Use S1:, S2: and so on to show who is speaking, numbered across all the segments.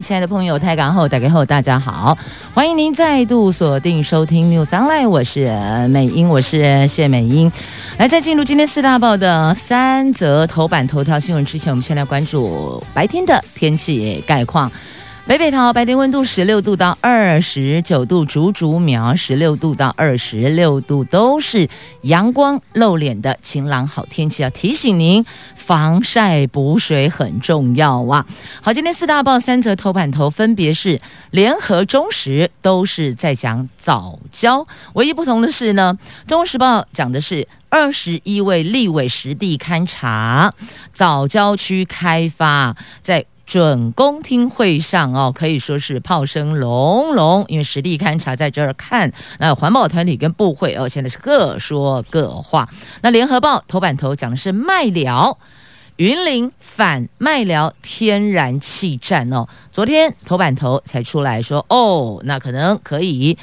S1: 亲爱的朋友，太港后打开后，大家好，欢迎您再度锁定收听 News Online，我是美英，我是谢美英。来，在进入今天四大报的三则头版头条新闻之前，我们先来关注白天的天气概况。北北桃白天温度十六度到二十九度，竹竹苗十六度到二十六度，都是阳光露脸的晴朗好天气。要提醒您，防晒补水很重要哇！好，今天四大报三则头版头分别是联合、中时，都是在讲早教，唯一不同的是呢，中时报讲的是二十一位立委实地勘察早教区开发在。准公听会上哦，可以说是炮声隆隆，因为实地勘察在这儿看，那环保团体跟部会哦，现在是各说各话。那联合报头版头讲的是麦寮云林反麦寮天然气站哦，昨天头版头才出来说哦，那可能可以。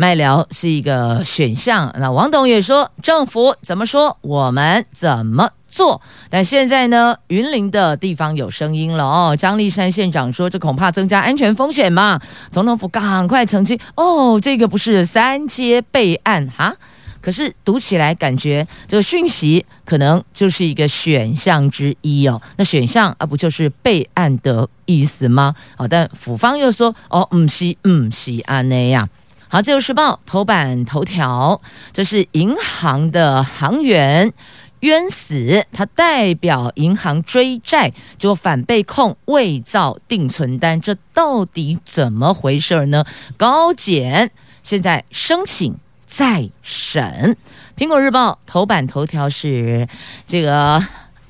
S1: 麦寮是一个选项，那王董也说政府怎么说，我们怎么做。但现在呢，云林的地方有声音了哦。张丽山县长说，这恐怕增加安全风险嘛。总统府赶快澄清，哦，这个不是三阶备案哈。可是读起来感觉这个讯息可能就是一个选项之一哦。那选项啊，不就是备案的意思吗？好，但府方又说，哦，不是，不是啊那样。好，《自由时报》头版头条，这是银行的行员冤死，他代表银行追债，就反被控伪造定存单，这到底怎么回事呢？高检现在申请再审。《苹果日报》头版头条是这个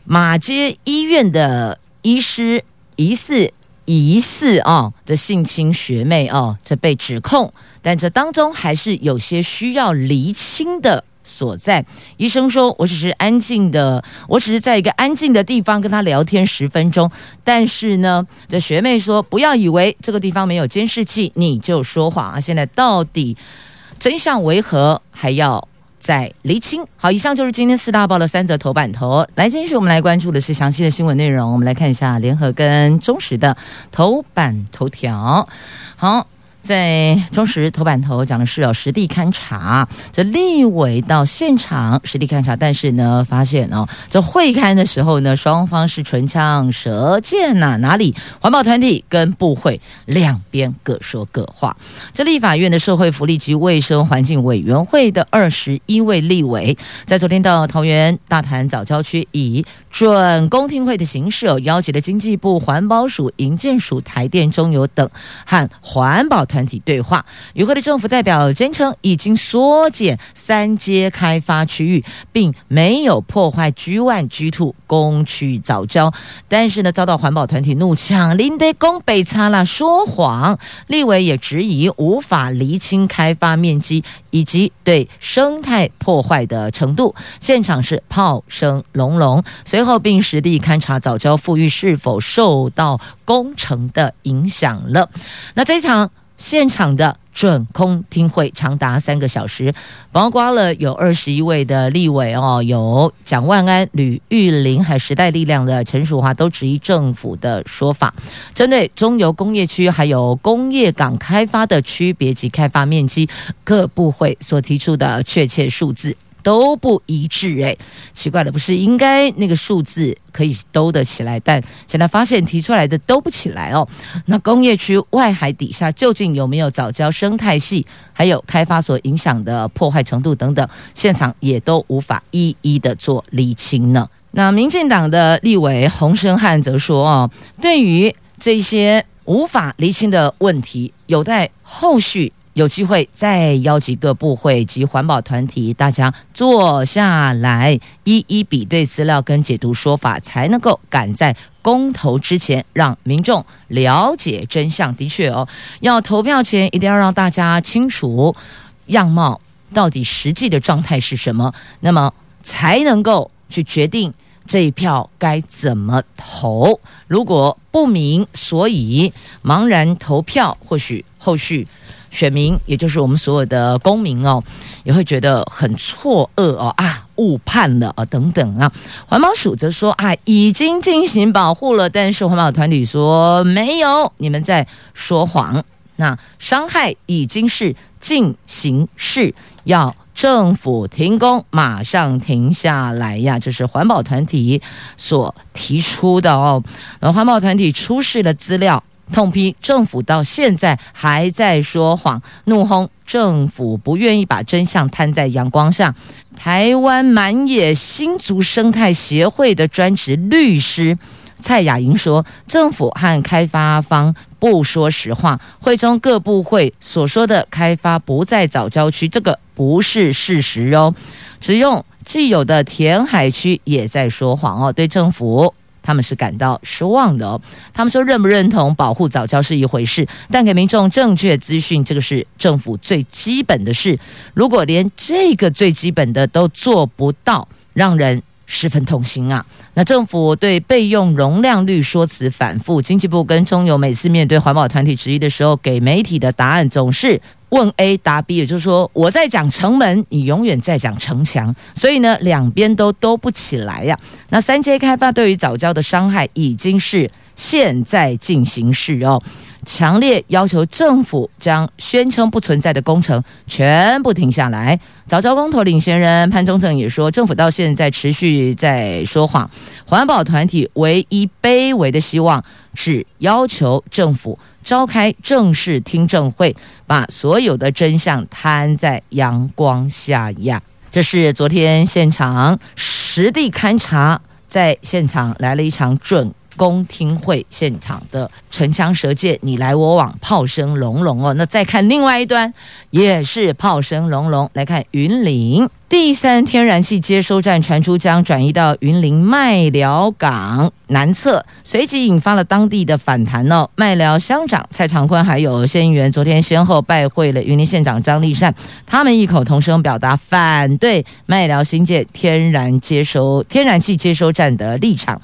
S1: 马街医院的医师疑似疑似啊，这性侵学妹哦，这被指控。但这当中还是有些需要厘清的所在。医生说：“我只是安静的，我只是在一个安静的地方跟他聊天十分钟。”但是呢，这学妹说：“不要以为这个地方没有监视器你就说谎啊！”现在到底真相为何，还要再厘清。好，以上就是今天四大报的三则头版头。来，继续我们来关注的是详细的新闻内容。我们来看一下联合跟中时的头版头条。好。在中时头版头讲的是有实地勘察，这立委到现场实地勘察，但是呢，发现哦，这会勘的时候呢，双方是唇枪舌剑呐、哪里环保团体跟部会两边各说各话。这立法院的社会福利及卫生环境委员会的二十一位立委，在昨天到桃园大潭早郊区以准公听会的形式哦，邀集了经济部环保署、营建署、台电、中油等和环保。团团体对话，与会的政府代表坚称已经缩减三阶开发区域，并没有破坏 G One、G Two 工区藻礁，但是呢，遭到环保团体怒呛，林德公被擦了说谎。立委也质疑无法厘清开发面积以及对生态破坏的程度，现场是炮声隆隆，随后并实地勘察藻礁复育是否受到工程的影响了。那这一场。现场的准空听会长达三个小时，包括了有二十一位的立委哦，有蒋万安、吕玉玲，还有时代力量的陈淑华，都质疑政府的说法。针对中油工业区还有工业港开发的区别及开发面积，各部会所提出的确切数字。都不一致哎，奇怪的不是应该那个数字可以兜得起来，但现在发现提出来的兜不起来哦。那工业区外海底下究竟有没有早礁生态系，还有开发所影响的破坏程度等等，现场也都无法一一的做厘清呢。那民进党的立委洪申翰则说哦，对于这些无法厘清的问题，有待后续。有机会再邀集各部会及环保团体，大家坐下来一一比对资料跟解读说法，才能够赶在公投之前让民众了解真相。的确哦，要投票前一定要让大家清楚样貌到底实际的状态是什么，那么才能够去决定这一票该怎么投？如果不明所以茫然投票，或许后续。选民，也就是我们所有的公民哦，也会觉得很错愕哦啊，误判了啊等等啊。环保署则说啊，已经进行保护了，但是环保团体说没有，你们在说谎。那伤害已经是进行式，要政府停工，马上停下来呀！这是环保团体所提出的哦。那环保团体出示的资料。痛批政府到现在还在说谎，怒轰政府不愿意把真相摊在阳光下。台湾满野新竹生态协会的专职律师蔡雅莹说：“政府和开发方不说实话，会中各部会所说的开发不在藻礁区，这个不是事实哦。只用既有的填海区也在说谎哦，对政府。”他们是感到失望的哦。他们说，认不认同保护早教是一回事，但给民众正确资讯，这个是政府最基本的事。如果连这个最基本的都做不到，让人十分痛心啊！那政府对备用容量率说辞反复，经济部跟中油每次面对环保团体质疑的时候，给媒体的答案总是。问 A 答 B，也就是说，我在讲城门，你永远在讲城墙，所以呢，两边都兜不起来呀、那三阶开发对于早教的伤害已经是现在进行式哦，强烈要求政府将宣称不存在的工程全部停下来。藻礁公投领先人潘忠正也说，政府到现在持续在说谎，环保团体唯一卑微的希望是要求政府。召开正式听证会，把所有的真相摊在阳光下呀！这是昨天现场实地勘察，在现场来了一场准公听会，现场的唇枪舌剑，你来我往，炮声隆隆哦。那再看另外一端，也是炮声隆隆。来看云林第三天然气接收站传出将转移到云林麦寮港南侧，随即引发了当地的反弹哦。麦寮乡长蔡长坤还有县议员昨天先后拜会了云林县长张立善，他们异口同声表达反对麦寮新建天然接收天然气接收站的立场。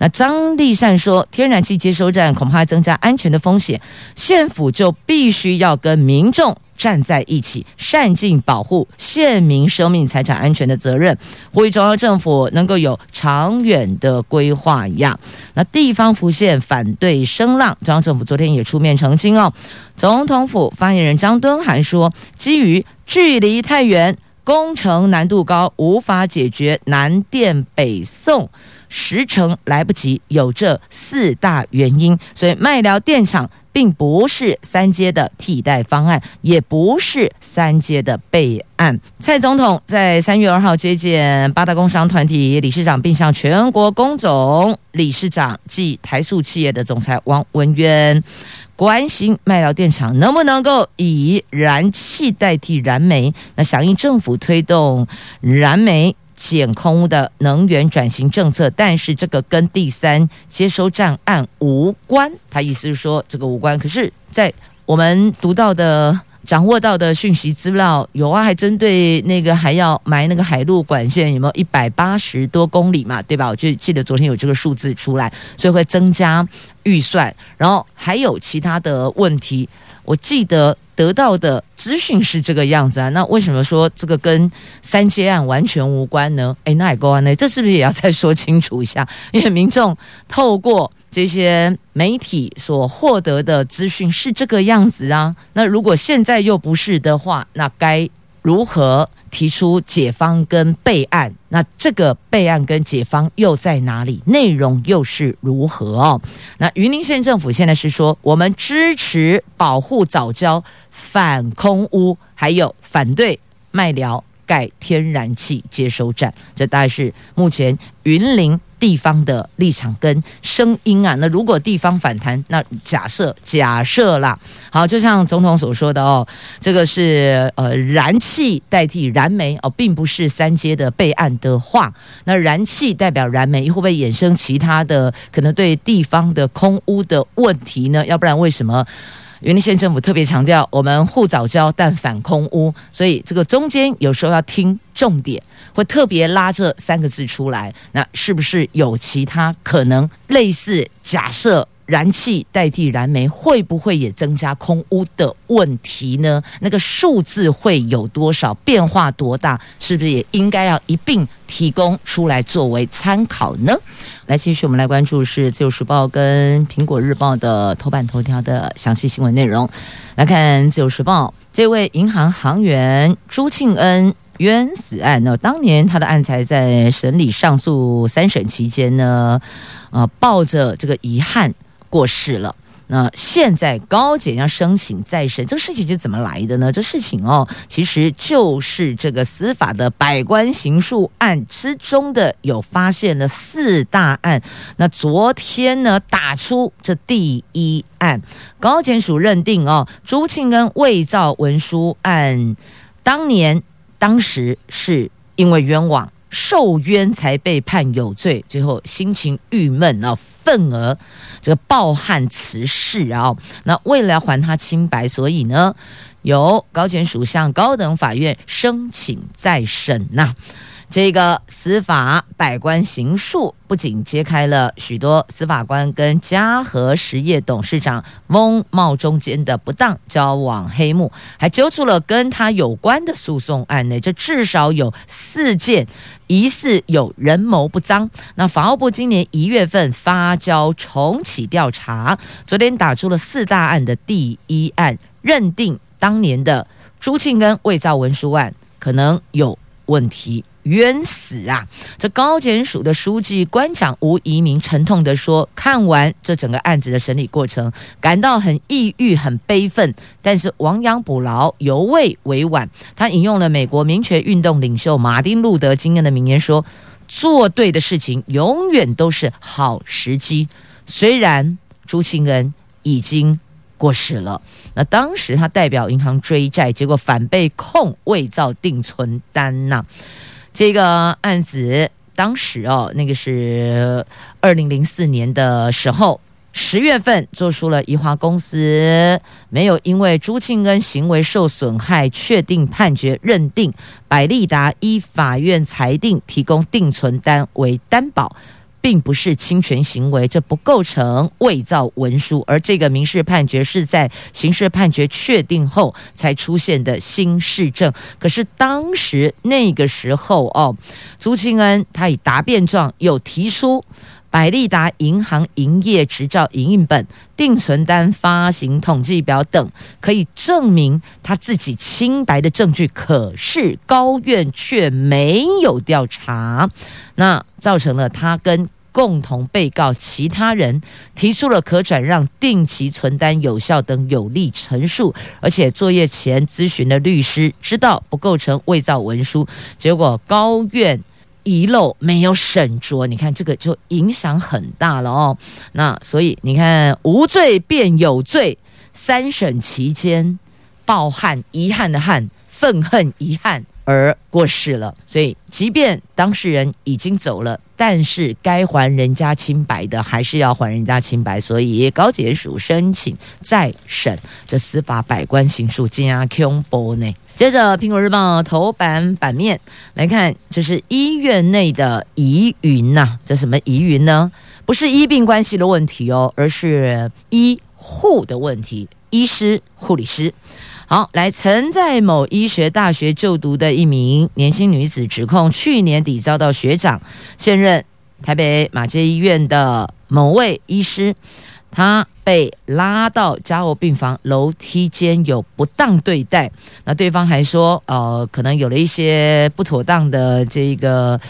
S1: 那张立善说，天然气接收站恐怕增加安全的风险，县府就必须要跟民众站在一起，善尽保护县民生命财产安全的责任，呼吁中央政府能够有长远的规划一样。那地方浮现反对声浪，中央政府昨天也出面澄清哦。总统府发言人张敦涵说，基于距离太远、工程难度高，无法解决南电北送。时程来不及，有这四大原因，所以麦寮电厂并不是三阶的替代方案，也不是三阶的备案。蔡总统在三月二号接见八大工商团体理事长，并向全国工总理事长暨台塑企业的总裁王文渊关心麦寮电厂能不能够以燃气代替燃煤，那响应政府推动燃煤。减空的能源转型政策，但是这个跟第三接收站案无关。他意思是说这个无关。可是，在我们读到的、掌握到的讯息资料有啊，还针对那个还要埋那个海陆管线，有没有一百八十多公里嘛？对吧？我就记得昨天有这个数字出来，所以会增加预算。然后还有其他的问题，我记得。得到的资讯是这个样子啊，那为什么说这个跟三阶案完全无关呢？哎，那也够啊，那这是不是也要再说清楚一下？因为民众透过这些媒体所获得的资讯是这个样子啊，那如果现在又不是的话，那该如何？提出解方跟备案，那这个备案跟解方又在哪里？内容又是如何哦？那云林县政府现在是说，我们支持保护早教，反空屋，还有反对卖寮盖天然气接收站。这大概是目前云林。地方的立场跟声音啊，那如果地方反弹，那假设假设啦，好，就像总统所说的哦，这个是呃燃气代替燃煤哦，并不是三阶的备案的话，那燃气代表燃煤会不会衍生其他的可能对地方的空污的问题呢？要不然为什么云林县政府特别强调，我们护藻礁但反空污，所以这个中间有时候要听重点，会特别拉这三个字出来。那是不是有其他可能类似假设？燃气代替燃煤会不会也增加空污的问题呢？那个数字会有多少变化多大？是不是也应该要一并提供出来作为参考呢？来，继续我们来关注是自由时报跟苹果日报的头版头条的详细新闻内容。来看自由时报，这位银行行员朱庆恩冤死案呢，当年他的案才在审理上诉三审期间呢，呃，抱着这个遗憾。过世了，那现在高检要申请再审，这事情是怎么来的呢？这事情哦，其实就是这个司法的百官行诉案之中的有发现了四大案。那昨天呢，打出这第一案，高检署认定哦，朱庆恩伪造文书案，当年当时是因为冤枉。受冤才被判有罪，最后心情郁闷啊，愤而这个抱憾辞世啊。那为了还他清白，所以呢，由高检署向高等法院申请再审呐、这个司法百官行诉不仅揭开了许多司法官跟嘉禾实业董事长翁茂忠间的不当交往黑幕，还揪出了跟他有关的诉讼案呢。这至少有四件疑似有人谋不臧。那法务部今年一月份发交重启调查，昨天打出了四大案的第一案，认定当年的朱庆根伪造文书案可能有问题。冤死啊！这高检署的书记官长吴怡民沉痛地说：“看完这整个案子的审理过程，感到很抑郁、很悲愤，但是亡羊补牢，犹未为晚。”他引用了美国民权运动领袖马丁·路德·金恩的名言说：“做对的事情永远都是好时机。”虽然朱庆恩已经过世了，那当时他代表银行追债，结果反被控伪造定存单呐、这个案子当时哦，那个是二零零四年的时候，十月份做出了宜华公司没有因为朱庆恩行为受损害确定判决，认定百利达依法院裁定提供定存单为担保。并不是侵权行为，这不构成伪造文书，而这个民事判决是在刑事判决确定后才出现的新事证。可是当时那个时候哦，朱清恩他以答辩状有提出百利达银行营业执照营运本、定存单发行统计表等，可以证明他自己清白的证据。可是高院却没有调查。那造成了他跟共同被告其他人提出了可转让定期存单有效等有力陈述，而且作业前咨询的律师知道不构成伪造文书，结果高院遗漏没有审酌，你看这个就影响很大了哦。那所以你看无罪变有罪，三审期间抱憾遗憾的憾，愤恨遗憾。而过世了，所以即便当事人已经走了，但是该还人家清白的还是要还人家清白。所以高检署申请再审这司法百官行诉加恐怖呢。接着，《苹果日报》头版版面来看，这是医院内的疑云呐，这什么疑云呢？不是医病关系的问题哦，而是医护的问题，医师、护理师。好，来，曾在某医学大学就读的一名年轻女子，指控去年底遭到学长，现任台北马偕医院的某位医师，他被拉到加护病房楼梯间有不当对待。那对方还说，呃，可能有了一些不妥当的这个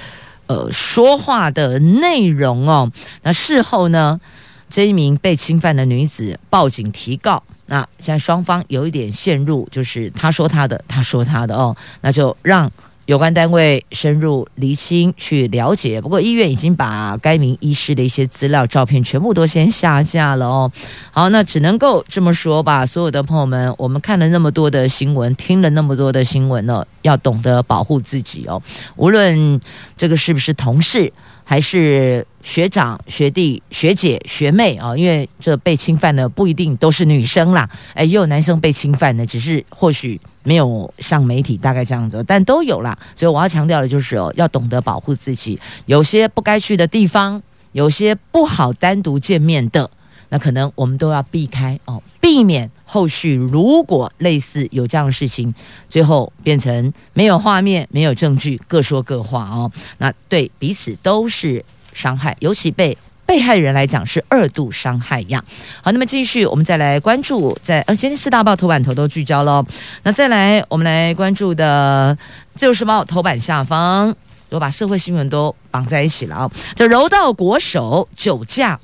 S1: 呃说话的内容哦。那事后呢，这一名被侵犯的女子报警提告。那现在双方有一点陷入，就是他说他的，他说他的哦，那就让有关单位深入厘清去了解。不过医院已经把该名医师的一些资料、照片全部都先下架了哦。好，那只能够这么说吧。所有的朋友们，我们看了那么多的新闻，听了那么多的新闻呢，要懂得保护自己哦。无论这个是不是同事，还是学长、学弟、学姐、学妹啊，因为这被侵犯的不一定都是女生啦，哎，也有男生被侵犯的，只是或许没有上媒体，大概这样子，但都有啦。所以我要强调的就是哦，要懂得保护自己，有些不该去的地方，有些不好单独见面的，那可能我们都要避开哦，避免后续如果类似有这样的事情，最后变成没有画面、没有证据，各说各话哦，那对彼此都是。伤害，尤其被被害人来讲是二度伤害呀。好，那么继续，我们再来关注，在呃，今天四大报头版头都聚焦喽。那再来，我们来关注的《自由时报》头版下方，我把社会新闻都绑在一起了啊。这柔道国手酒驾，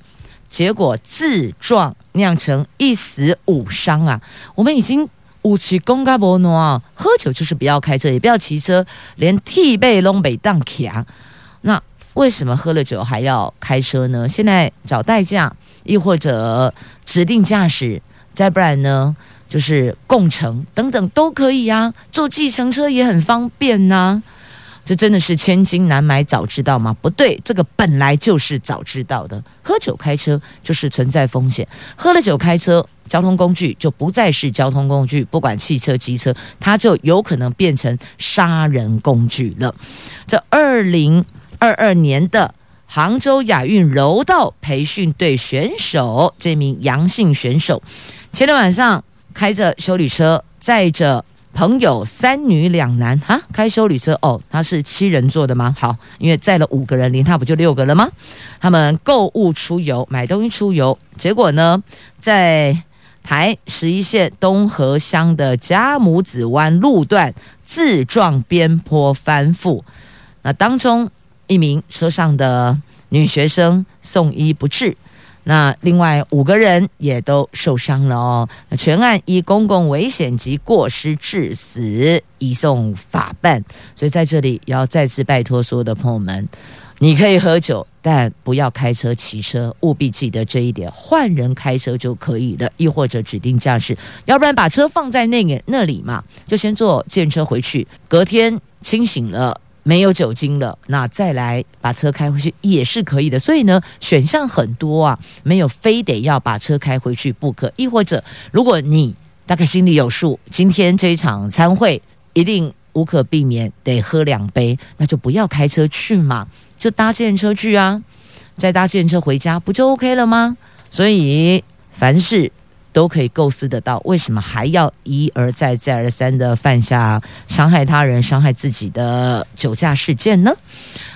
S1: 结果自撞酿成一死五伤啊！我们已经五期公开博诺啊，喝酒就是不要开车，也不要骑车，连替背拢北当卡那。为什么喝了酒还要开车呢？现在找代驾，亦或者指定驾驶，再不然呢，就是共乘等等都可以呀、啊。坐计程车也很方便呐、这真的是千金难买早知道吗？不对，这个本来就是早知道的。喝酒开车就是存在风险，喝了酒开车，交通工具就不再是交通工具，不管汽车、机车，它就有可能变成杀人工具了。这二零。二二年的杭州亚运柔道培训队选手，这名杨姓选手，前天晚上开着修理车，载着朋友三女两男哈，开修旅车哦，他是七人座的吗？好，因为载了五个人，连他不就六个了吗？他们购物出游，买东西出游，结果呢，在台十一线东河乡的佳木子湾路段自撞边坡翻覆，那当中。一名车上的女学生送医不治，那另外五个人也都受伤了哦。全案以公共危险及过失致死移送法办。所以在这里要再次拜托所有的朋友们，你可以喝酒，但不要开车骑车，务必记得这一点。换人开车就可以了，亦或者指定驾驶，要不然把车放在那个那里嘛，就先坐电车回去，隔天清醒了。没有酒精了，那再来把车开回去也是可以的。所以呢，选项很多啊，没有非得要把车开回去不可。亦或者，如果你大概心里有数，今天这一场参会一定无可避免得喝两杯，那就不要开车去嘛，就搭计程车去啊，再搭计程车回家不就 OK 了吗？所以凡事。都可以构思得到，为什么还要一而再、再而三的犯下伤害他人、伤害自己的酒驾事件呢？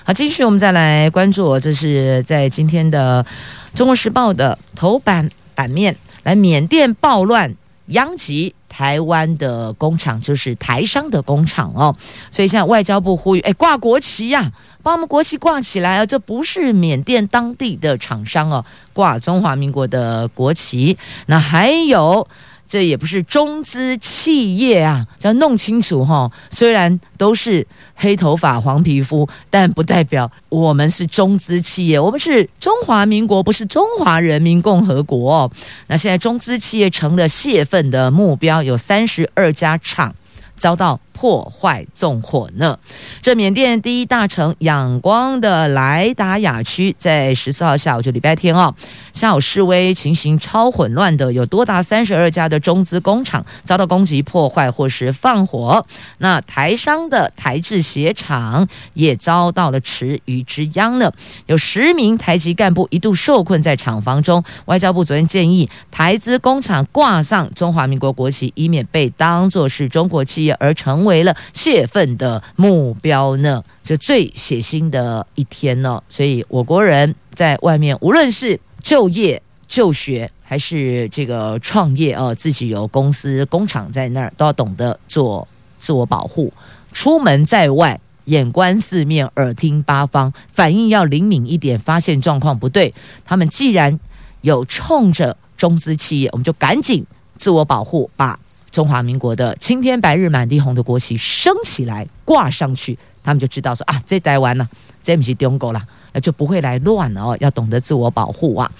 S1: 好，继续我们再来关注，这是在今天的《中国时报》的头版版面，来缅甸暴乱。殃及台湾的工厂，就是台商的工厂哦，所以现在外交部呼吁，哎，挂国旗呀、把我们国旗挂起来啊！这不是缅甸当地的厂商哦，挂中华民国的国旗。那还有。这也不是中资企业啊，要弄清楚哈。虽然都是黑头发、黄皮肤，但不代表我们是中资企业。我们是中华民国，不是中华人民共和国。那现在中资企业成了泄愤的目标，有三十二家厂遭到。破坏纵火呢？这缅甸第一大城仰光的莱达雅区，在十四号下午就礼拜天哦，下午示威情形超混乱的，有多达三十二家的中资工厂遭到攻击、破坏或是放火。那台商的台制鞋厂也遭到了池鱼之殃了，有十名台籍干部一度受困在厂房中。外交部昨天建议台资工厂挂上中华民国国旗，以免被当作是中国企业而成为。为了泄愤的目标呢，就最血腥的一天呢。所以我国人在外面，无论是就业、就学，还是这个创业哦，自己有公司、工厂在那儿，都要懂得做自我保护。出门在外，眼观四面，耳听八方，反应要灵敏一点，发现状况不对，他们既然有冲着中资企业，我们就赶紧自我保护，把。中华民国的青天白日满地红的国旗升起来挂上去，他们就知道说啊，这台湾了，这不是中国了，那就不会来乱了哦。要懂得自我保护啊。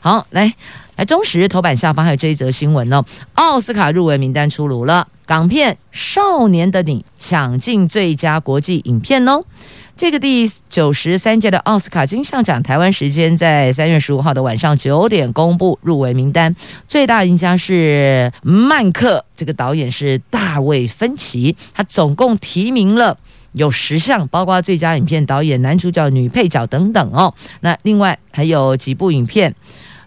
S1: 好，来来，中时头版下方还有这一则新闻哦。奥斯卡入围名单出炉了，港片《少年的你》抢进最佳国际影片哦。这个第九十三届的奥斯卡金像奖，台湾时间在三月十五号的晚上九点公布入围名单。最大赢家是《曼克》，这个导演是大卫芬奇，他总共提名了有十项，包括最佳影片、导演、男主角、女配角等等哦。那另外还有几部影片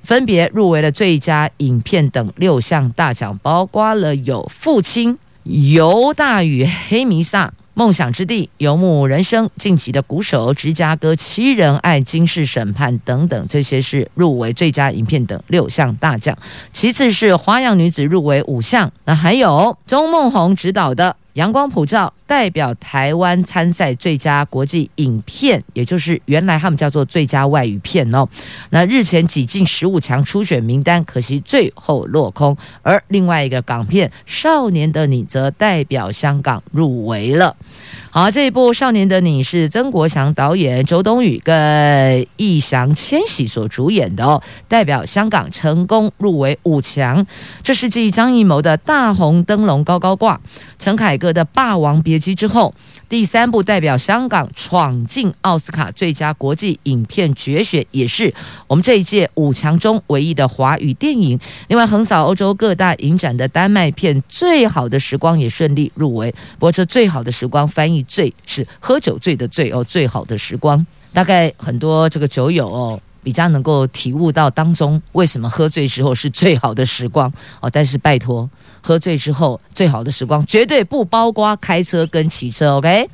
S1: 分别入围了最佳影片等六项大奖，包括了有《父亲》、《犹大与黑弥撒》。梦想之地、游牧人生、晋级的鼓手、芝加哥七人爱、金氏审判等等，这些是入围最佳影片等六项大奖。其次是花样女子入围五项，那还有钟梦红执导的。阳光普照代表台湾参赛最佳国际影片，也就是原来他们叫做最佳外语片哦。那日前挤进十五强初选名单，可惜最后落空。而另外一个港片《少年的你》则代表香港入围了。好，这一部《少年的你》是曾国祥导演、周冬雨跟易烊千玺所主演的哦，代表香港成功入围五强。这是继张艺谋的《大红灯笼高高挂》、陈凯歌的《霸王别姬》之后，第三部代表香港闯进奥斯卡最佳国际影片决选，也是我们这一届五强中唯一的华语电影。另外，横扫欧洲各大影展的丹麦片《最好的时光》也顺利入围。不过，这《最好的时光》翻译。醉是喝酒醉的醉哦，最好的时光，大概很多这个酒友哦，比较能够体悟到当中为什么喝醉之后是最好的时光哦。但是拜托，喝醉之后最好的时光绝对不包括开车跟骑车，OK？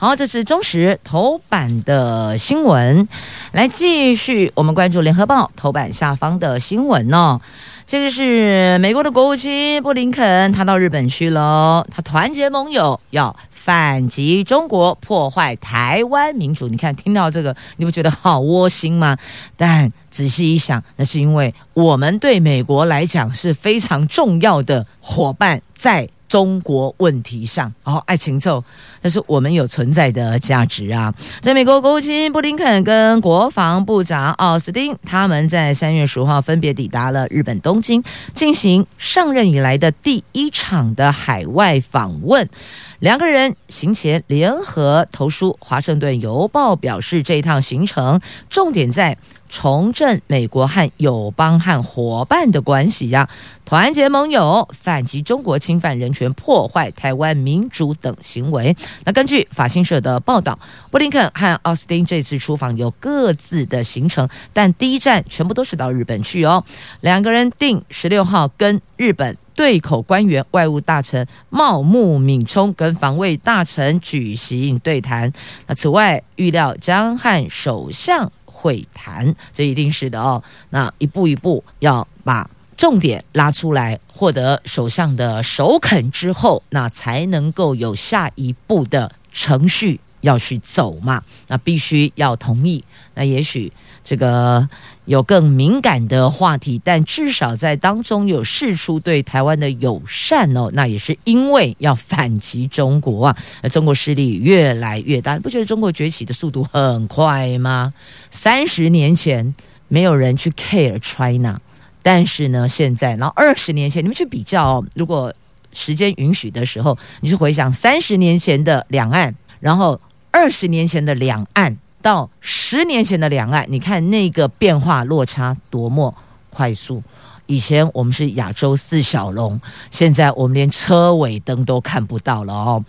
S1: 好，这是中时头版的新闻，来继续我们关注联合报头版下方的新闻哦。这个是美国的国务卿布林肯，他到日本去了，他团结盟友要。反击中国破坏台湾民主，你看听到这个，你不觉得好窝心吗？但仔细一想，那是因为我们对美国来讲是非常重要的伙伴，在。中国问题上，哦，爱情奏，但是我们有存在的价值啊！在美国国务卿布林肯跟国防部长奥斯汀，他们在三月十五号分别抵达了日本东京，进行上任以来的第一场的海外访问。两个人行前联合投书，《华盛顿邮报》表示，这一趟行程重点在。重振美国和友邦和伙伴的关系呀，团结盟友，反击中国侵犯人权、破坏台湾民主等行为。那根据法新社的报道，布林肯和奥斯汀这次出访有各自的行程，但第一站全部都是到日本去哦。两个人定十六号跟日本对口官员、外务大臣茂木敏充跟防卫大臣举行对谈。那此外，预料将和首相。会谈，这一定是的哦。那一步一步要把重点拉出来，获得首相的首肯之后，那才能够有下一步的程序要去走嘛。那必须要同意。那也许。这个有更敏感的话题，但至少在当中有释出对台湾的友善哦，那也是因为要反击中国啊，中国势力越来越大，你不觉得中国崛起的速度很快吗？三十年前没有人去 care China，但是呢，现在，然后二十年前你们去比较哦，如果时间允许的时候，你去回想三十年前的两岸，然后二十年前的两岸。到十年前的两岸，你看那个变化落差多么快速！以前我们是亚洲四小龙，现在我们连车尾灯都看不到了哦。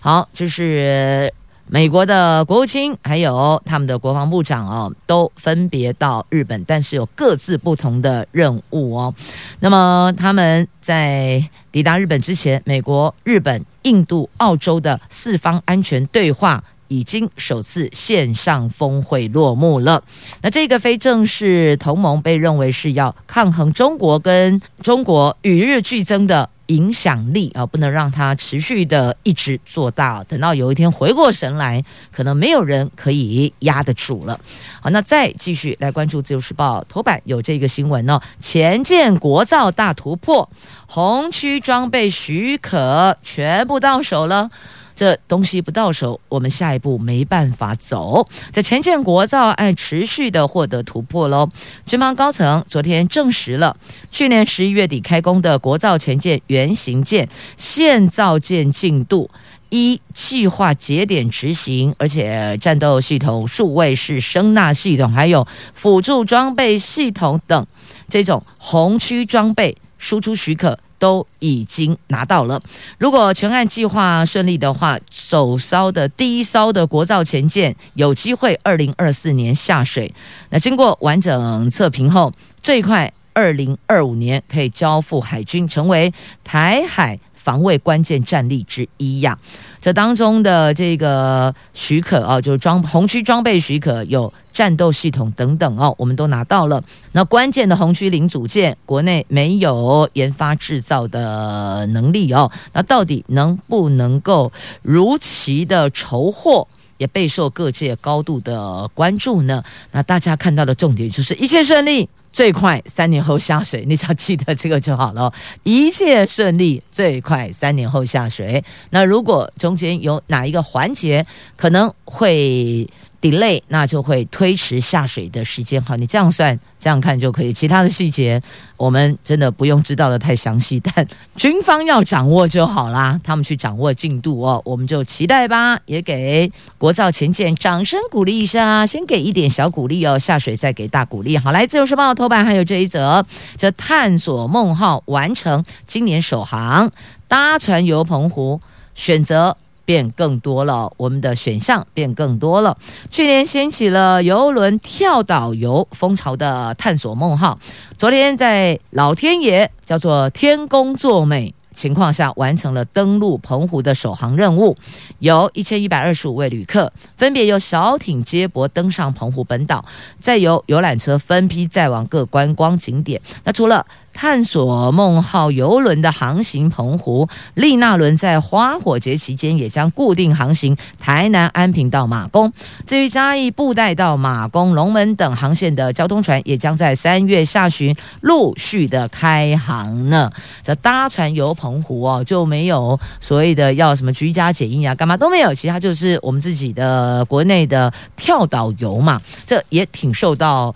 S1: 好，就是美国的国务卿还有他们的国防部长哦，都分别到日本，但是有各自不同的任务哦。那么他们在抵达日本之前，美国、日本、印度、澳洲的四方安全对话。已经首次线上峰会落幕了。那这个非正式同盟被认为是要抗衡中国跟中国与日俱增的影响力啊，不能让它持续的一直做大。等到有一天回过神来，可能没有人可以压得住了。好，那再继续来关注《自由时报》头版有这个新闻哦，潜舰国造大突破，红区装备许可全部到手了。这东西不到手，我们下一步没办法走。这潜舰国造案持续的获得突破喽。军方高层昨天证实了，去年十一月底开工的国造前舰原型舰现造舰进度一计划节点执行，而且战斗系统、数位式声纳系统，还有辅助装备系统等这种红区装备输出许可都已经拿到了。如果全案计划顺利的话，首艘的第一艘的国造前舰有机会二零二四年下水。那经过完整测评后，最快二零二五年可以交付海军，成为台海。防卫关键战力之一呀，这当中的这个许可啊，就是装红区装备许可，有战斗系统等等哦，我们都拿到了。那关键的红区零组件，国内没有研发制造的能力哦。那到底能不能够如期的筹获，也备受各界高度的关注呢？那大家看到的重点就是一切顺利。最快三年后下水，你只要记得这个就好了。一切顺利，最快三年后下水。那如果中间有哪一个环节可能会 delay，那就会推迟下水的时间。好，你这样算。这样看就可以，其他的细节我们真的不用知道的太详细，但军方要掌握就好啦。他们去掌握进度哦，我们就期待吧，也给国造前舰掌声鼓励一下，先给一点小鼓励哦，下水再给大鼓励。好，来自由时报头版还有这一则，这探索梦号完成今年首航，搭船游澎湖，选择。变更多了，我们的选项变更多了。去年掀起了邮轮跳岛游风潮的探索梦号，昨天在老天爷叫做天公作美情况下，完成了登陆澎湖的首航任务，有一千一百二十五位旅客，分别由小艇接驳登上澎湖本岛，再由游览车分批载往各观光景点。那除了探索梦号游轮的航行澎湖，丽娜轮在花火节期间也将固定航行台南安平到马公。至于嘉义布袋到马公、龙门等航线的交通船，也将在三月下旬陆续的开航呢。这搭船游澎湖哦，就没有所谓的要什么居家检疫啊，干嘛都没有，其他就是我们自己的国内的跳岛游嘛，这也挺受到。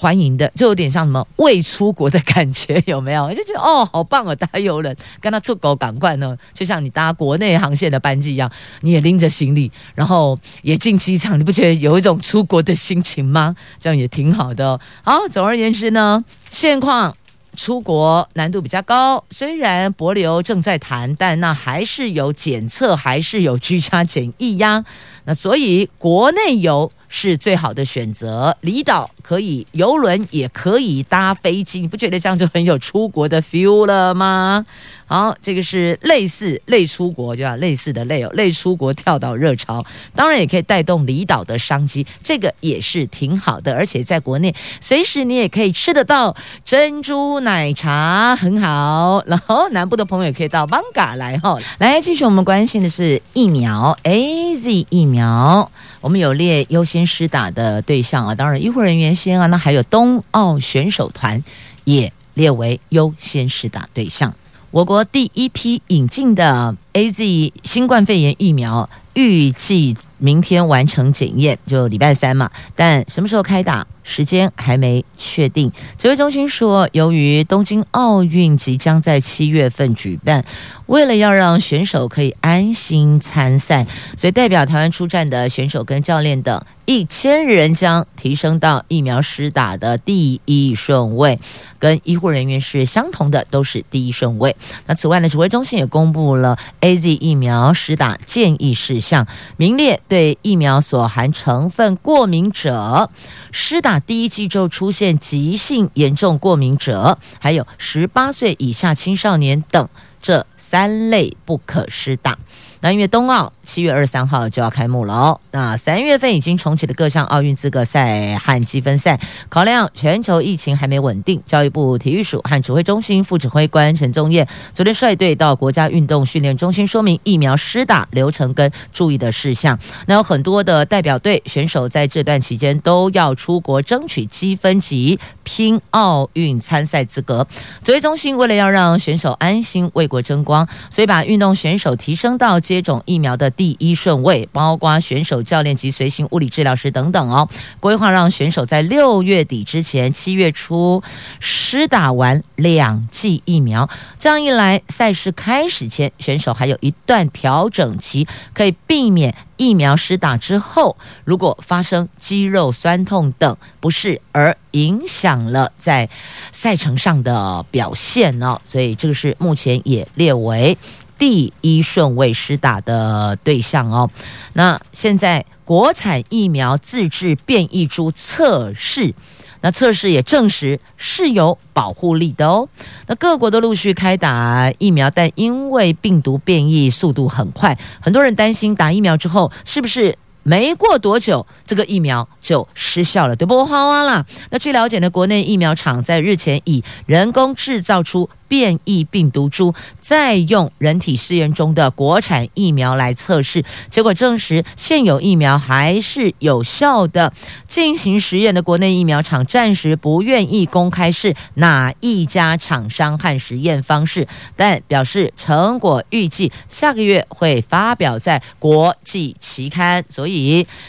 S1: 欢迎的，就有点像什么未出国的感觉，有没有？我就觉得哦，好棒哦，搭邮轮跟他出国赶快呢，就像你搭国内航线的班机一样，你也拎着行李，然后也进机场，你不觉得有一种出国的心情吗？这样也挺好的。好，总而言之呢，现况出国难度比较高，虽然博流正在谈，但那还是有检测，还是有居家检疫呀。那所以国内游。是最好的选择，离岛可以游轮，也可以搭飞机，你不觉得这样就很有出国的 feel 了吗？好，这个是类似类出国，就要类似的类哦，类出国跳岛热潮，当然也可以带动离岛的商机，这个也是挺好的，而且在国内随时你也可以吃得到珍珠奶茶，很好。然后南部的朋友也可以到艋舺来哈，来继续我们关心的是疫苗，AZ 疫苗。苗我们有列优先施打的对象啊，当然医护人员先啊，那还有冬奥选手团也列为优先施打对象。我国第一批引进的 AZ 新冠肺炎疫苗，预计明天完成检验，就礼拜三嘛，但什么时候开打？时间还没确定。指挥中心说，由于东京奥运即将在七月份举办，为了要让选手可以安心参赛，所以代表台湾出战的选手跟教练等一千人将提升到疫苗施打的第一顺位，跟医护人员是相同的，都是第一顺位。那此外呢，指挥中心也公布了 AZ 疫苗施打建议事项，名列对疫苗所含成分过敏者施打。第一季就出现急性严重过敏者，还有十八岁以下青少年等，这三类不可施打。那因为冬奥七月二十三号就要开幕了哦，那三月份已经重启的各项奥运资格赛和积分赛，考量全球疫情还没稳定，教育部体育署和指挥中心副指挥官陈宗彦昨天率队到国家运动训练中心说明疫苗施打流程跟注意的事项。那有很多的代表队选手在这段期间都要出国争取积分及拼奥运参赛资格，指挥中心为了要让选手安心为国争光，所以把运动选手提升到接种疫苗的第一顺位，包括选手、教练及随行物理治疗师等等哦。规划让选手在六月底之前，七月初施打完两剂疫苗，这样一来，赛事开始前，选手还有一段调整期，可以避免。疫苗施打之后，如果发生肌肉酸痛等不适，而影响了在赛程上的表现呢？所以这个是目前也列为第一顺位施打的对象哦。那现在国产疫苗自制变异株测试。那测试也证实是有保护力的哦。那各国都陆续开打疫苗，但因为病毒变异速度很快，很多人担心打疫苗之后是不是没过多久这个疫苗就失效了，对不？花花啦。那据了解呢，国内疫苗厂在日前以人工制造出。变异病毒株再用人体试验中的国产疫苗来测试，结果证实现有疫苗还是有效的。进行实验的国内疫苗厂暂时不愿意公开是哪一家厂商和实验方式，但表示成果预计下个月会发表在国际期刊，所以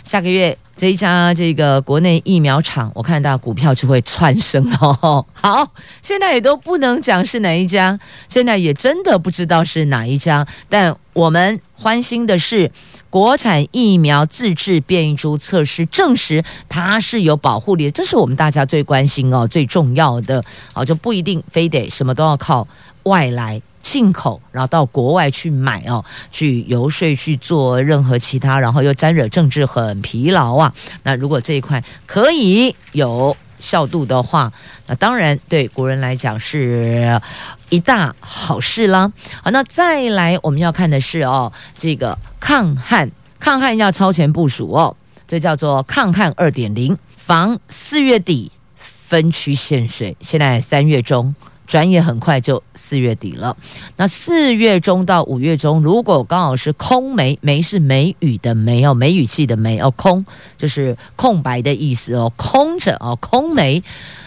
S1: 下个月。这一家这个国内疫苗厂，我看到股票就会窜升哦。好，现在也都不能讲是哪一家，现在也真的不知道是哪一家。但我们欢欣的是，国产疫苗自制变异株测试证实它是有保护力，这是我们大家最关心哦，最重要的。好，就不一定非得什么都要靠外来。进口，然后到国外去买哦，去游说去做任何其他，然后又沾惹政治，很疲劳啊。那如果这一块可以有效度的话，那当然对国人来讲是一大好事啦。好，那再来我们要看的是哦，这个抗旱，抗旱要超前部署哦，这叫做抗旱二点零，防四月底分区限水，现在三月中。转眼很快就四月底了，那四月中到五月中，如果刚好是空梅，梅是梅雨的梅哦，梅雨季的梅哦，空就是空白的意思哦，空着哦，空梅，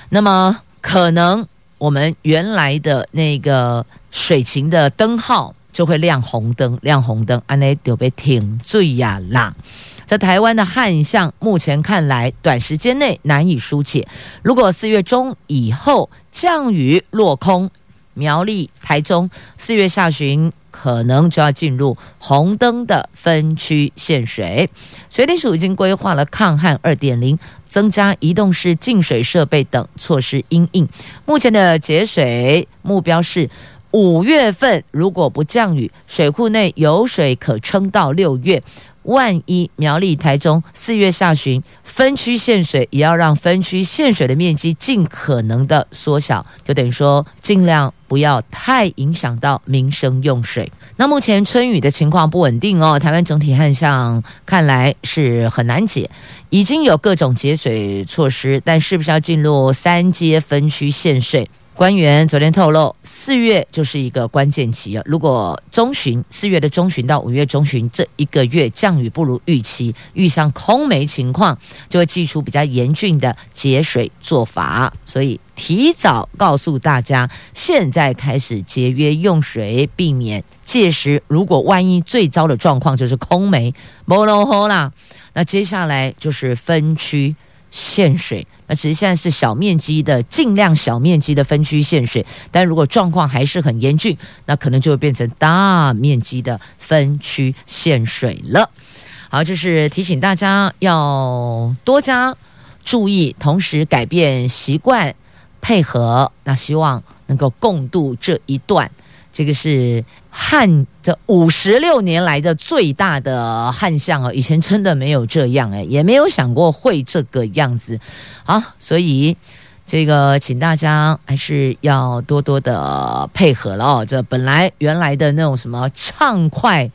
S1: 那么可能我们原来的那个水情的灯号就会亮红灯，亮红灯，安内就被停罪呀啦。在台湾的旱象，目前看来短时间内难以疏解。如果四月中以后降雨落空，苗栗、台中四月下旬可能就要进入红灯的分区限水。水利署已经规划了抗旱二点零，增加移动式净水设备等措施因应。目前的节水目标是五月份，如果不降雨，水库内有水可撑到六月。万一苗栗、台中四月下旬分区限水，也要让分区限水的面积尽可能的缩小，就等于说尽量不要太影响到民生用水。那目前春雨的情况不稳定哦，台湾整体旱象看来是很难解，已经有各种节水措施，但是不是要进入三阶分区限水？官员昨天透露，四月就是一个关键期啊！如果中旬，四月的中旬到五月中旬这一个月降雨不如预期，遇上空梅情况，就会祭出比较严峻的节水做法。所以提早告诉大家，现在开始节约用水，避免届时如果万一最糟的状况就是空梅，没落后啦。那接下来就是分区。限水，那其实现在是小面积的，尽量小面积的分区限水。但如果状况还是很严峻，那可能就会变成大面积的分区限水了。好，就是提醒大家要多加注意，同时改变习惯，配合。那希望能够共度这一段。这个是旱这五十六年来的最大的旱象哦，以前真的没有这样诶，也没有想过会这个样子。好，所以这个请大家还是要多多的配合了哦。这本来原来的那种什么畅快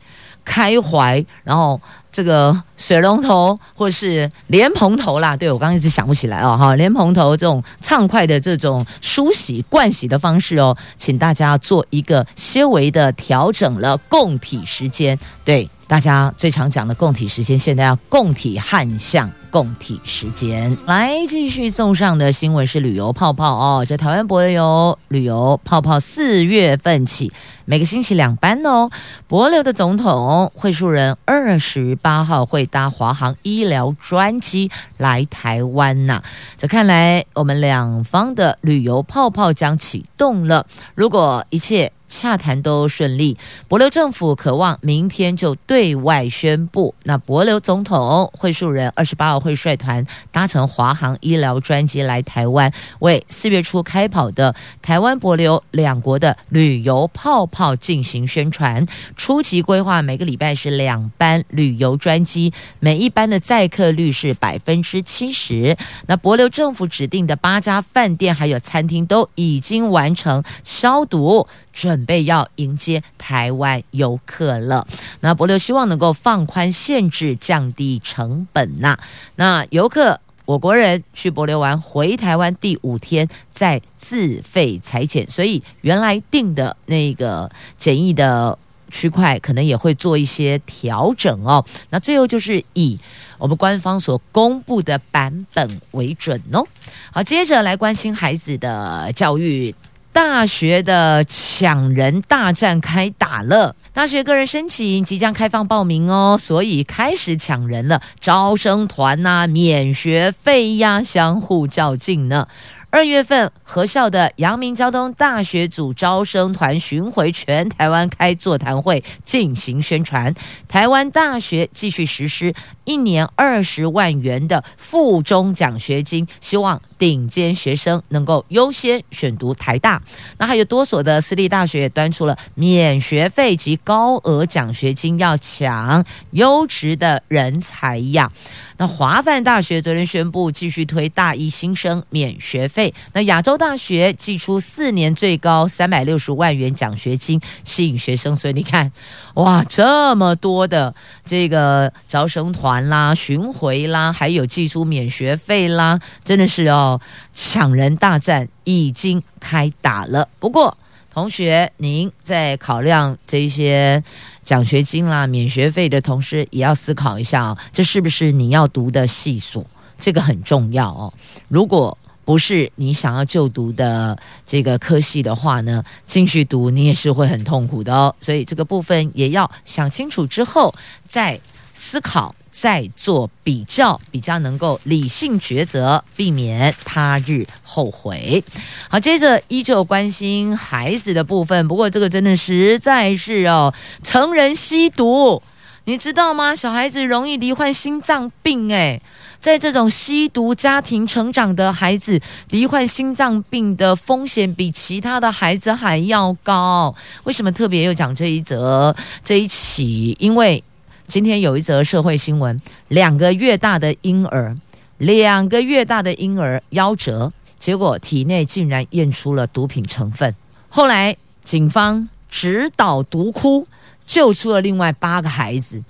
S1: 开怀，然后。这个水龙头或是莲蓬头啦，对，我刚一直想不起来哦，哈，莲蓬头这种畅快的这种梳洗盥洗的方式哦，请大家做一个些微的调整了，供体时间，对，大家最常讲的共体时间，现在要共体汉相。共体时间，来继续送上的新闻是旅游泡泡哦。这台湾帛琉旅游泡泡四月份起，每个星期两班哦。博流的总统惠恕仁二十八号会搭华航医疗专机来台湾呐。这看来我们两方的旅游泡泡将启动了。如果一切洽谈都顺利，帛琉政府可望明天就对外宣布。那帛琉总统惠恕仁二十八号会率团搭乘华航医疗专机来台湾，为四月初开跑的台湾帛琉两国的旅游泡泡进行宣传。初期规划每个礼拜是两班旅游专机，每一班的载客率是百分之七十。那帛琉政府指定的八家饭店还有餐厅都已经完成消毒。准备要迎接台湾游客了。那博流希望能够放宽限制，降低成本呐、那游客，我国人去博流玩，回台湾第五天再自费裁剪，所以原来定的那个检疫的区块，可能也会做一些调整哦。那最后就是以我们官方所公布的版本为准哦。好，接着来关心孩子的教育。大学的抢人大战开打了，大学个人申请即将开放报名哦，所以开始抢人了，招生团呐、啊，免学费呀，相互较劲呢。二月份，合校的阳明交通大学组招生团巡回全台湾开座谈会进行宣传。台湾大学继续实施一年二十万元的附中奖学金，希望顶尖学生能够优先选读台大。那还有多所的私立大学也端出了免学费及高额奖学金，要抢优质的人才呀。那华梵大学昨天宣布继续推大一新生免学费。那亚洲大学寄出四年最高三百六十万元奖学金，吸引学生。所以你看，哇，这么多的这个招生团啦、巡回啦，还有寄出免学费啦，真的是哦，抢人大战已经开打了。不过，同学，您在考量这些。奖学金啦，免学费的同时也要思考一下哦，这是不是你要读的系数？这个很重要哦。如果不是你想要就读的这个科系的话呢，进去读你也是会很痛苦的哦。所以这个部分也要想清楚之后再思考。再做比较，比较能够理性抉择，避免他日后悔。好，接着依旧关心孩子的部分，不过这个真的实在是哦，成人吸毒，你知道吗？小孩子容易罹患心脏病，诶，在这种吸毒家庭成长的孩子，罹患心脏病的风险比其他的孩子还要高。为什么特别又讲这一则这一起？因为今天有一则社会新闻，两个月大的婴儿，两个月大的婴儿夭折，结果体内竟然验出了毒品成分。后来警方直捣毒窟，救出了另外八个孩子。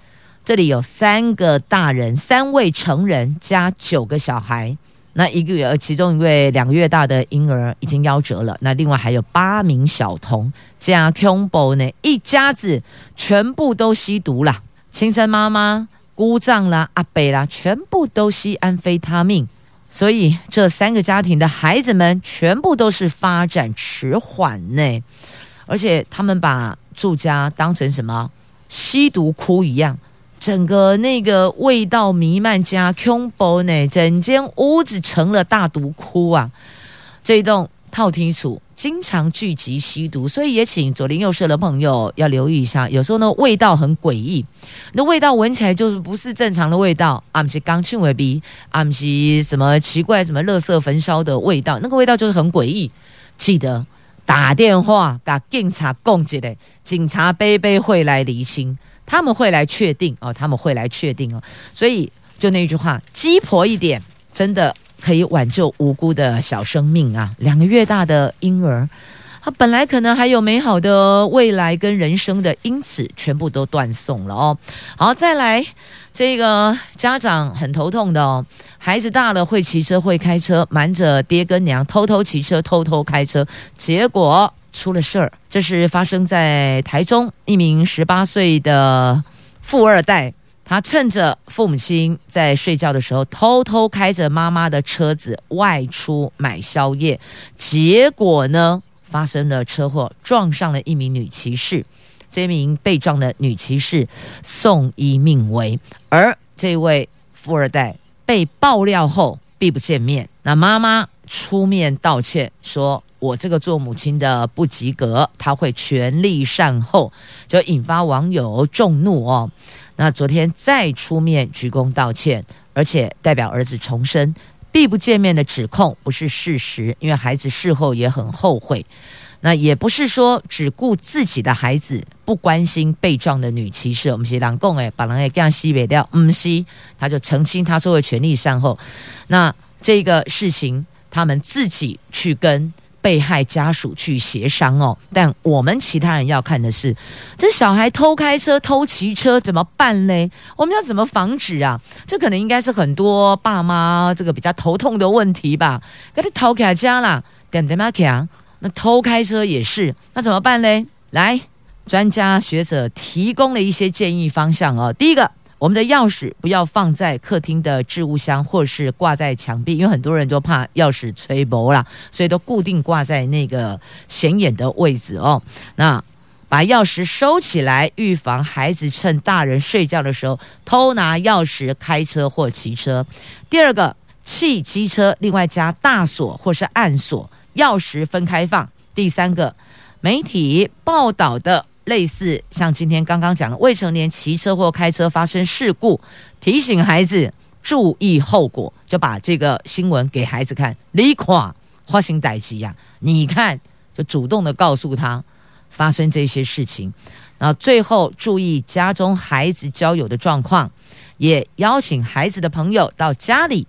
S1: 这里有三个大人，三位成人加九个小孩。那一个月，其中一位两个月大的婴儿已经夭折了。那另外还有八名小童加 combo 呢，一家子全部都吸毒了。亲生妈妈、姑丈啦、阿伯啦，全部都吸安非他命，所以这三个家庭的孩子们全部都是发展迟缓呢。而且他们把住家当成什么吸毒窟一样，整个那个味道弥漫加恐怖呢，整间屋子成了大毒窟啊！这一栋透天厝。经常聚集吸毒，所以也请左邻右舍的朋友要留意一下。有时候呢，味道很诡异，那味道闻起来就是不是正常的味道，啊，不是刚去味鼻，啊，不是什么奇怪什么垃圾焚烧的味道，那个味道就是很诡异。记得打电话给警察讲一下，警察杯杯会来厘清，他们会来确定哦，他们会来确定哦。所以就那句话，鸡婆一点，真的。可以挽救无辜的小生命啊！两个月大的婴儿，他本来可能还有美好的未来跟人生的，因此全部都断送了哦。好，再来这个家长很头痛的哦，孩子大了会骑车会开车，瞒着爹跟娘偷偷骑车偷偷开车，结果出了事儿。这是发生在台中一名十八岁的富二代。他趁着父母亲在睡觉的时候，偷偷开着妈妈的车子外出买宵夜，结果呢，发生了车祸，撞上了一名女骑士。这名被撞的女骑士送医命危，而这位富二代被爆料后避不见面。那妈妈出面道歉，说我这个做母亲的不及格，她会全力善后，就引发网友众怒哦。那昨天再出面鞠躬道歉，而且代表儿子重申避不见面的指控不是事实，因为孩子事后也很后悔。那也不是说只顾自己的孩子，不关心被撞的女骑士。我们是人讲诶，把人给这样西北掉，嗯西，他就澄清，他说会全力善后。那这个事情，他们自己去跟。被害家属去协商哦，但我们其他人要看的是，这小孩偷开车、偷骑车怎么办呢？我们要怎么防止啊？这可能应该是很多爸妈这个比较头痛的问题吧。可是偷开家啦，点点嘛强，那偷开车也是，那怎么办呢？来，专家学者提供了一些建议方向哦。第一个。我们的钥匙不要放在客厅的置物箱，或是挂在墙壁，因为很多人都怕钥匙吹薄了，所以都固定挂在那个显眼的位置哦。那把钥匙收起来，预防孩子趁大人睡觉的时候偷拿钥匙开车或骑车。第二个，汽机车另外加大锁或是暗锁，钥匙分开放。第三个，媒体报道的。类似像今天刚刚讲的未成年骑车或开车发生事故，提醒孩子注意后果，就把这个新闻给孩子看。你看发生代志呀，你看就主动的告诉他发生这些事情，然后最后注意家中孩子交友的状况，也邀请孩子的朋友到家里。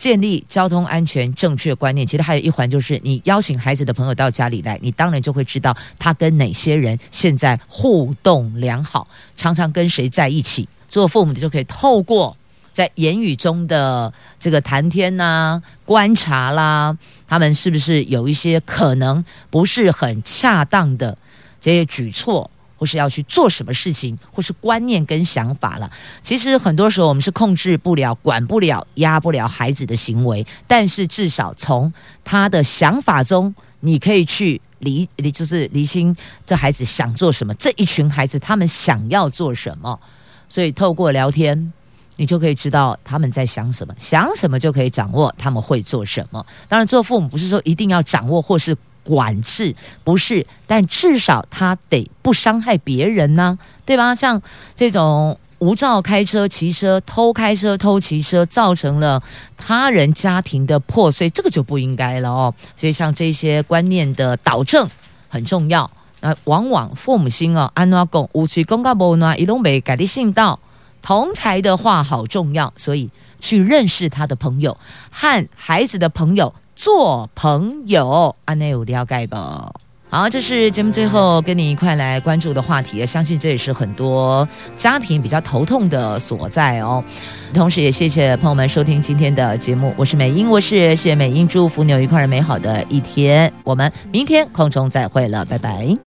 S1: 建立交通安全正确观念，其实还有一环就是，你邀请孩子的朋友到家里来，你当然就会知道他跟哪些人现在互动良好，常常跟谁在一起。做父母的就可以透过在言语中的这个谈天呐、观察啦，他们是不是有一些可能不是很恰当的这些举措。或是要去做什么事情，或是观念跟想法了。其实很多时候我们是控制不了、管不了、压不了孩子的行为，但是至少从他的想法中，你可以去离，就是厘清这孩子想做什么，这一群孩子他们想要做什么。所以透过聊天，你就可以知道他们在想什么，想什么就可以掌握他们会做什么。当然，做父母不是说一定要掌握或是。管制不是，但至少他得不伤害别人呢、对吧？像这种无照开车、骑车、偷开车、偷骑车，造成了他人家庭的破碎，这个就不应该了哦。所以像这些观念的导正很重要。那往往父母亲哦，安怎讲，无吹公告无暖，一拢没改的信道，同才的话好重要，所以去认识他的朋友和孩子的朋友。做朋友，阿内有了解吧？好，这是节目最后跟你一块来关注的话题，相信这也是很多家庭比较头痛的所在哦。同时也谢谢朋友们收听今天的节目，我是美英，我是谢美英，祝福你有愉快而美好的一天，我们明天空中再会了，拜拜。